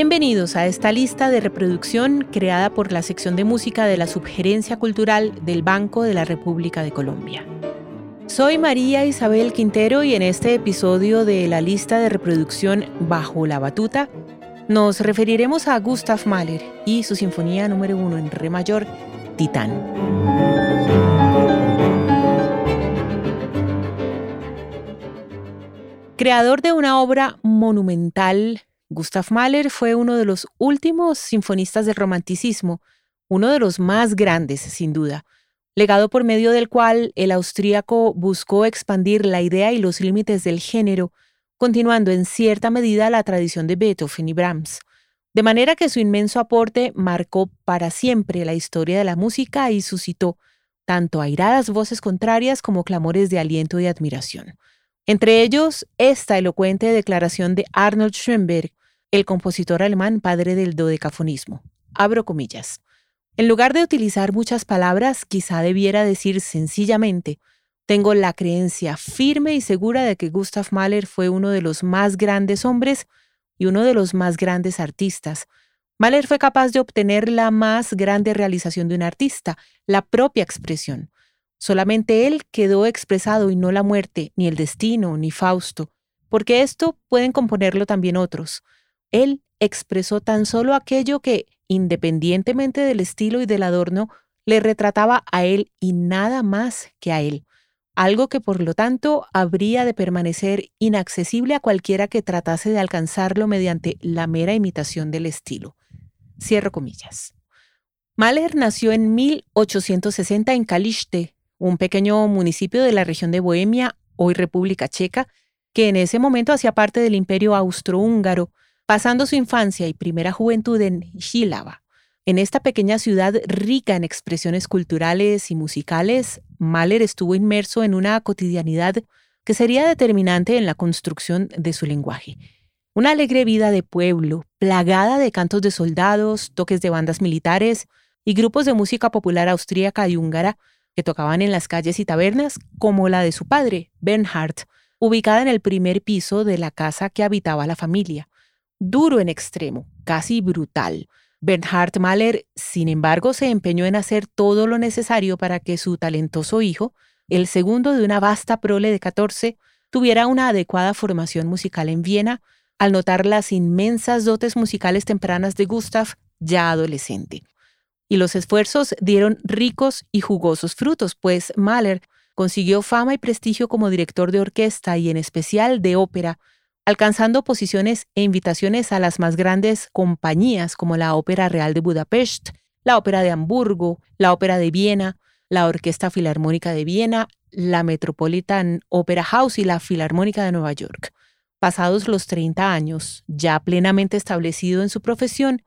Bienvenidos a esta lista de reproducción creada por la sección de música de la Subgerencia Cultural del Banco de la República de Colombia. Soy María Isabel Quintero y en este episodio de la lista de reproducción Bajo la Batuta nos referiremos a Gustav Mahler y su sinfonía número uno en re mayor, Titán. Creador de una obra monumental Gustav Mahler fue uno de los últimos sinfonistas del romanticismo, uno de los más grandes, sin duda, legado por medio del cual el austríaco buscó expandir la idea y los límites del género, continuando en cierta medida la tradición de Beethoven y Brahms. De manera que su inmenso aporte marcó para siempre la historia de la música y suscitó tanto airadas voces contrarias como clamores de aliento y admiración. Entre ellos, esta elocuente declaración de Arnold Schoenberg, el compositor alemán padre del dodecafonismo. Abro comillas. En lugar de utilizar muchas palabras, quizá debiera decir sencillamente, tengo la creencia firme y segura de que Gustav Mahler fue uno de los más grandes hombres y uno de los más grandes artistas. Mahler fue capaz de obtener la más grande realización de un artista, la propia expresión. Solamente él quedó expresado y no la muerte, ni el destino, ni Fausto, porque esto pueden componerlo también otros. Él expresó tan solo aquello que, independientemente del estilo y del adorno, le retrataba a él y nada más que a él, algo que por lo tanto habría de permanecer inaccesible a cualquiera que tratase de alcanzarlo mediante la mera imitación del estilo. Cierro comillas. Mahler nació en 1860 en Kalište, un pequeño municipio de la región de Bohemia, hoy República Checa, que en ese momento hacía parte del imperio austrohúngaro, pasando su infancia y primera juventud en Jihlava. En esta pequeña ciudad rica en expresiones culturales y musicales, Mahler estuvo inmerso en una cotidianidad que sería determinante en la construcción de su lenguaje. Una alegre vida de pueblo, plagada de cantos de soldados, toques de bandas militares y grupos de música popular austríaca y húngara que tocaban en las calles y tabernas, como la de su padre, Bernhard, ubicada en el primer piso de la casa que habitaba la familia duro en extremo, casi brutal. Bernhard Mahler, sin embargo, se empeñó en hacer todo lo necesario para que su talentoso hijo, el segundo de una vasta prole de 14, tuviera una adecuada formación musical en Viena, al notar las inmensas dotes musicales tempranas de Gustav, ya adolescente. Y los esfuerzos dieron ricos y jugosos frutos, pues Mahler consiguió fama y prestigio como director de orquesta y en especial de ópera, alcanzando posiciones e invitaciones a las más grandes compañías como la Ópera Real de Budapest, la Ópera de Hamburgo, la Ópera de Viena, la Orquesta Filarmónica de Viena, la Metropolitan Opera House y la Filarmónica de Nueva York. Pasados los 30 años, ya plenamente establecido en su profesión,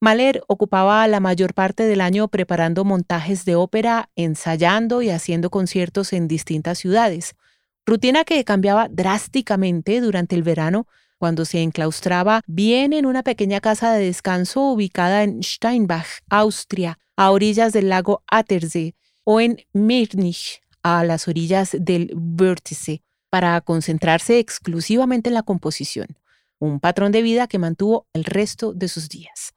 Mahler ocupaba la mayor parte del año preparando montajes de ópera, ensayando y haciendo conciertos en distintas ciudades, rutina que cambiaba drásticamente durante el verano cuando se enclaustraba bien en una pequeña casa de descanso ubicada en Steinbach, Austria, a orillas del lago Attersee, o en Mirnich, a las orillas del Wörthsee, para concentrarse exclusivamente en la composición, un patrón de vida que mantuvo el resto de sus días.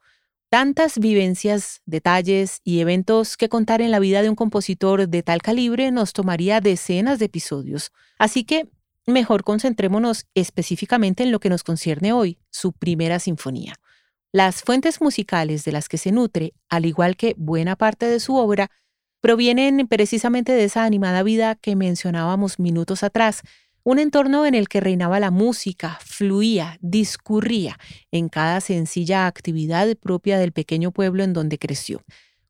Tantas vivencias, detalles y eventos que contar en la vida de un compositor de tal calibre nos tomaría decenas de episodios, así que mejor concentrémonos específicamente en lo que nos concierne hoy, su primera sinfonía. Las fuentes musicales de las que se nutre, al igual que buena parte de su obra, provienen precisamente de esa animada vida que mencionábamos minutos atrás, un entorno en el que reinaba la música, fluía, discurría en cada sencilla actividad propia del pequeño pueblo en donde creció.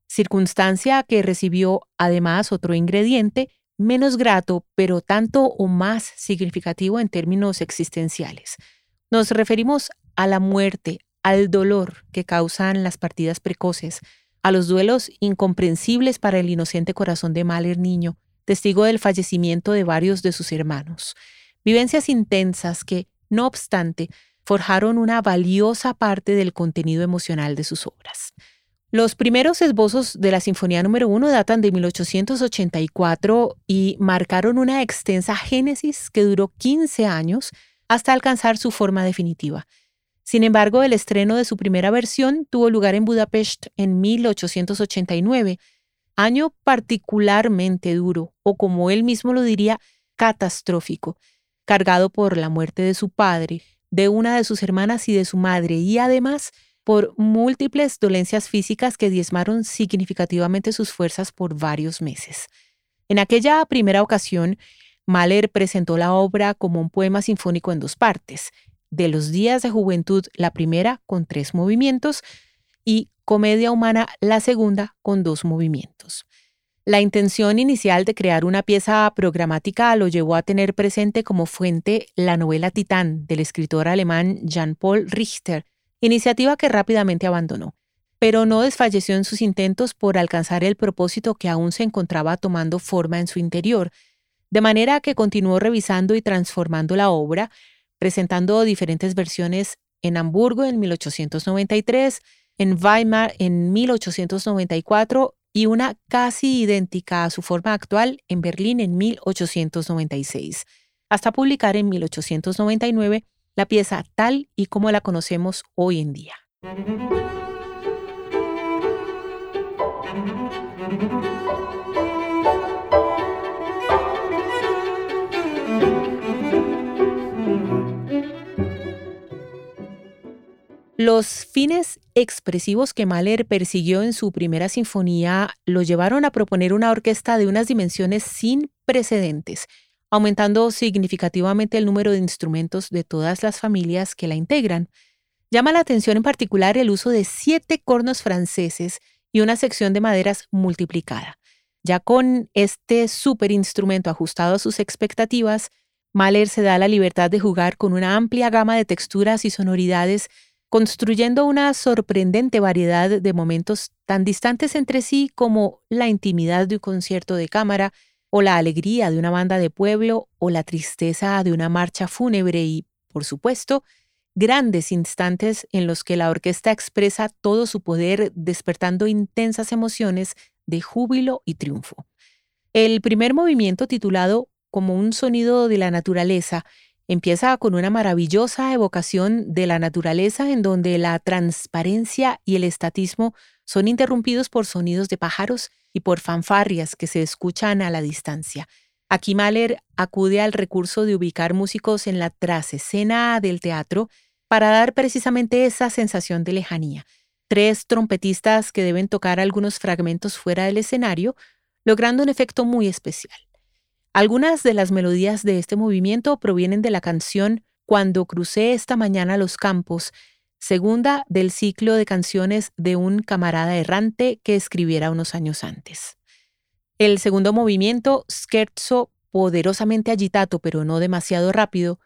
Circunstancia que recibió además otro ingrediente menos grato, pero tanto o más significativo en términos existenciales. Nos referimos a la muerte, al dolor que causan las partidas precoces, a los duelos incomprensibles para el inocente corazón de Mahler niño, testigo del fallecimiento de varios de sus hermanos. Vivencias intensas que, no obstante, forjaron una valiosa parte del contenido emocional de sus obras. Los primeros esbozos de la Sinfonía número 1 datan de 1884 y marcaron una extensa génesis que duró 15 años hasta alcanzar su forma definitiva. Sin embargo, el estreno de su primera versión tuvo lugar en Budapest en 1889, año particularmente duro, o como él mismo lo diría, catastrófico, cargado por la muerte de su padre, de una de sus hermanas y de su madre, y además por múltiples dolencias físicas que diezmaron significativamente sus fuerzas por varios meses. En aquella primera ocasión, Mahler presentó la obra como un poema sinfónico en dos partes, de los días de juventud, la primera con tres movimientos, y Comedia Humana, la segunda con dos movimientos. La intención inicial de crear una pieza programática lo llevó a tener presente como fuente la novela Titán del escritor alemán Jean-Paul Richter, iniciativa que rápidamente abandonó, pero no desfalleció en sus intentos por alcanzar el propósito que aún se encontraba tomando forma en su interior, de manera que continuó revisando y transformando la obra, presentando diferentes versiones en Hamburgo en 1893, en Weimar en 1894 y una casi idéntica a su forma actual en Berlín en 1896, hasta publicar en 1899 la pieza tal y como la conocemos hoy en día. Los fines expresivos que Mahler persiguió en su primera sinfonía lo llevaron a proponer una orquesta de unas dimensiones sin precedentes, aumentando significativamente el número de instrumentos de todas las familias que la integran. Llama la atención en particular el uso de siete cornos franceses y una sección de maderas multiplicada. Ya con este instrumento ajustado a sus expectativas, Mahler se da la libertad de jugar con una amplia gama de texturas y sonoridades construyendo una sorprendente variedad de momentos tan distantes entre sí como la intimidad de un concierto de cámara, o la alegría de una banda de pueblo, o la tristeza de una marcha fúnebre y, por supuesto, grandes instantes en los que la orquesta expresa todo su poder despertando intensas emociones de júbilo y triunfo. El primer movimiento titulado Como un sonido de la naturaleza Empieza con una maravillosa evocación de la naturaleza en donde la transparencia y el estatismo son interrumpidos por sonidos de pájaros y por fanfarrias que se escuchan a la distancia. Aquí Mahler acude al recurso de ubicar músicos en la trasescena del teatro para dar precisamente esa sensación de lejanía. Tres trompetistas que deben tocar algunos fragmentos fuera del escenario, logrando un efecto muy especial. Algunas de las melodías de este movimiento provienen de la canción Cuando crucé esta mañana los campos, segunda del ciclo de canciones de un camarada errante que escribiera unos años antes. El segundo movimiento, scherzo poderosamente agitado pero no demasiado rápido,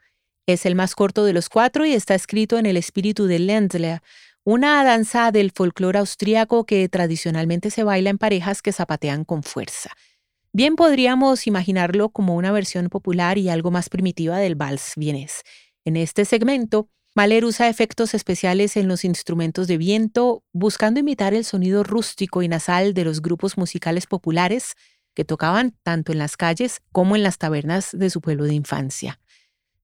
es el más corto de los cuatro y está escrito en el espíritu de Ländler, una danza del folclore austríaco que tradicionalmente se baila en parejas que zapatean con fuerza. Bien podríamos imaginarlo como una versión popular y algo más primitiva del vals vienés. En este segmento, Mahler usa efectos especiales en los instrumentos de viento, buscando imitar el sonido rústico y nasal de los grupos musicales populares que tocaban tanto en las calles como en las tabernas de su pueblo de infancia.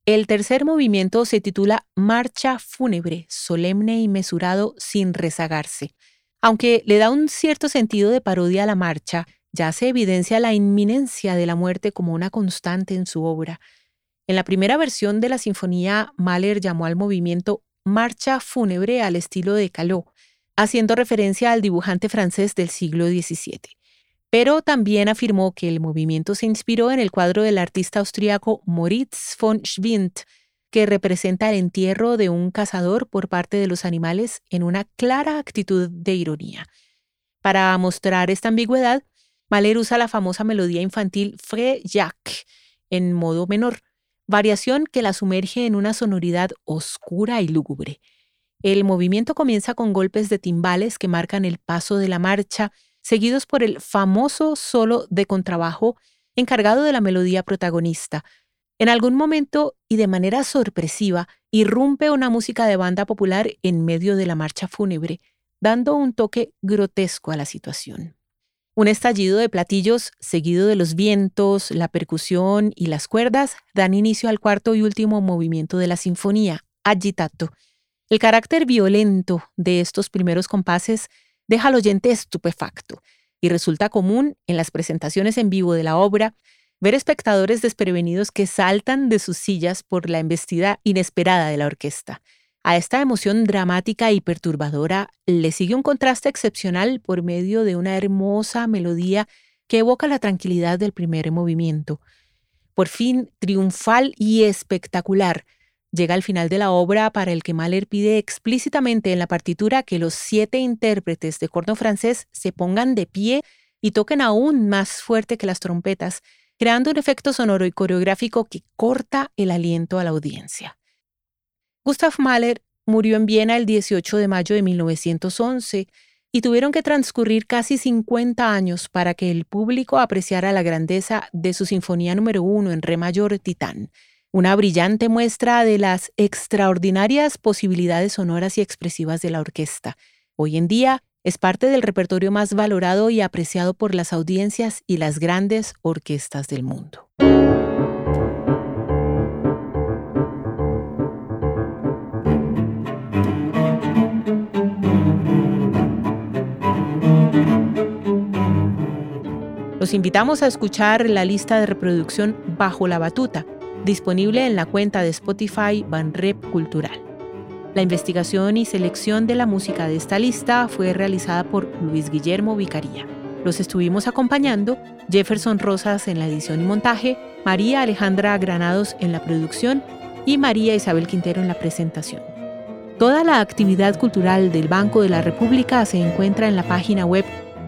El tercer movimiento se titula Marcha fúnebre, solemne y mesurado sin rezagarse. Aunque le da un cierto sentido de parodia a la marcha, ya se evidencia la inminencia de la muerte como una constante en su obra. En la primera versión de la sinfonía, Mahler llamó al movimiento marcha fúnebre al estilo de Caló, haciendo referencia al dibujante francés del siglo XVII. Pero también afirmó que el movimiento se inspiró en el cuadro del artista austriaco Moritz von Schwind, que representa el entierro de un cazador por parte de los animales en una clara actitud de ironía. Para mostrar esta ambigüedad, Mahler usa la famosa melodía infantil Fré Jacques en modo menor, variación que la sumerge en una sonoridad oscura y lúgubre. El movimiento comienza con golpes de timbales que marcan el paso de la marcha, seguidos por el famoso solo de contrabajo encargado de la melodía protagonista. En algún momento y de manera sorpresiva, irrumpe una música de banda popular en medio de la marcha fúnebre, dando un toque grotesco a la situación. Un estallido de platillos seguido de los vientos, la percusión y las cuerdas dan inicio al cuarto y último movimiento de la sinfonía, agitato. El carácter violento de estos primeros compases deja al oyente estupefacto y resulta común en las presentaciones en vivo de la obra ver espectadores desprevenidos que saltan de sus sillas por la embestida inesperada de la orquesta. A esta emoción dramática y perturbadora le sigue un contraste excepcional por medio de una hermosa melodía que evoca la tranquilidad del primer movimiento. Por fin, triunfal y espectacular, Llega al final de la obra para el que Mahler pide explícitamente en la partitura que los siete intérpretes de corno francés se pongan de pie y toquen aún más fuerte que las trompetas, creando un efecto sonoro y coreográfico que corta el aliento a la audiencia. Gustav Mahler murió en Viena el 18 de mayo de 1911 y tuvieron que transcurrir casi 50 años para que el público apreciara la grandeza de su Sinfonía número 1 en Re mayor Titán, una brillante muestra de las extraordinarias posibilidades sonoras y expresivas de la orquesta. Hoy en día es parte del repertorio más valorado y apreciado por las audiencias y las grandes orquestas del mundo. Los invitamos a escuchar la lista de reproducción Bajo la Batuta, disponible en la cuenta de Spotify Banrep Cultural. La investigación y selección de la música de esta lista fue realizada por Luis Guillermo Vicaría. Los estuvimos acompañando Jefferson Rosas en la edición y montaje, María Alejandra Granados en la producción y María Isabel Quintero en la presentación. Toda la actividad cultural del Banco de la República se encuentra en la página web